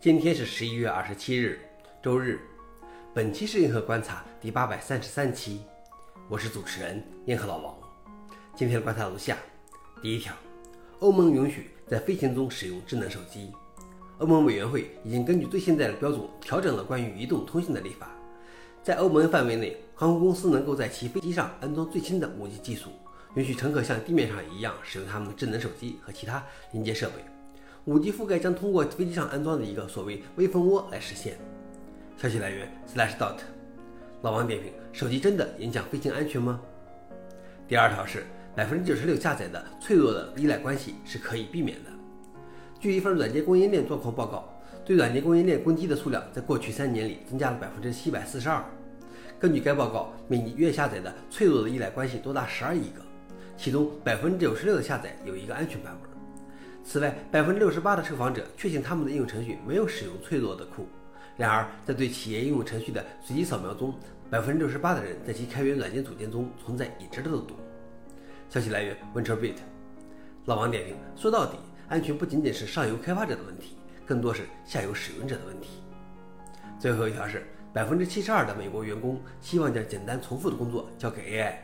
今天是十一月二十七日，周日。本期是硬核观察第八百三十三期，我是主持人硬核老王。今天的观察如下：第一条，欧盟允许在飞行中使用智能手机。欧盟委员会已经根据最新的标准调整了关于移动通信的立法，在欧盟范围内，航空公司能够在其飞机上安装最新的 5G 技术，允许乘客像地面上一样使用他们的智能手机和其他连接设备。5G 覆盖将通过飞机上安装的一个所谓微蜂窝来实现。消息来源：Slashdot。老王点评：手机真的影响飞行安全吗？第二条是，百分之九十六下载的脆弱的依赖关系是可以避免的。据一份软件供应链状况报告，对软件供应链攻击的数量在过去三年里增加了百分之七百四十二。根据该报告，每月下载的脆弱的依赖关系多达十二亿个，其中百分之九十六的下载有一个安全版本。此外，百分之六十八的受访者确信他们的应用程序没有使用脆弱的库。然而，在对企业应用程序的随机扫描中，百分之六十八的人在其开源软件组件中存在已知的漏洞。消息来源：VentureBeat。老王点评：说到底。安全不仅仅是上游开发者的问题，更多是下游使用者的问题。最后一条是，百分之七十二的美国员工希望将简单重复的工作交给 AI。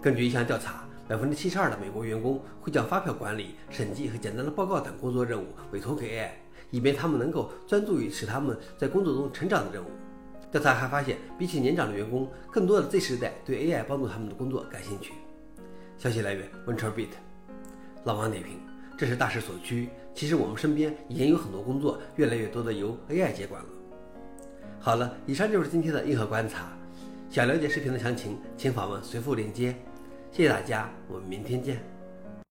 根据一项调查，百分之七十二的美国员工会将发票管理、审计和简单的报告等工作任务委托给 AI，以便他们能够专注于使他们在工作中成长的任务。调查还发现，比起年长的员工，更多的 Z 时代对 AI 帮助他们的工作感兴趣。消息来源：VentureBeat。老王点评。这是大势所趋。其实我们身边已经有很多工作，越来越多的由 AI 接管了。好了，以上就是今天的硬核观察。想了解视频的详情，请访问随附链接。谢谢大家，我们明天见。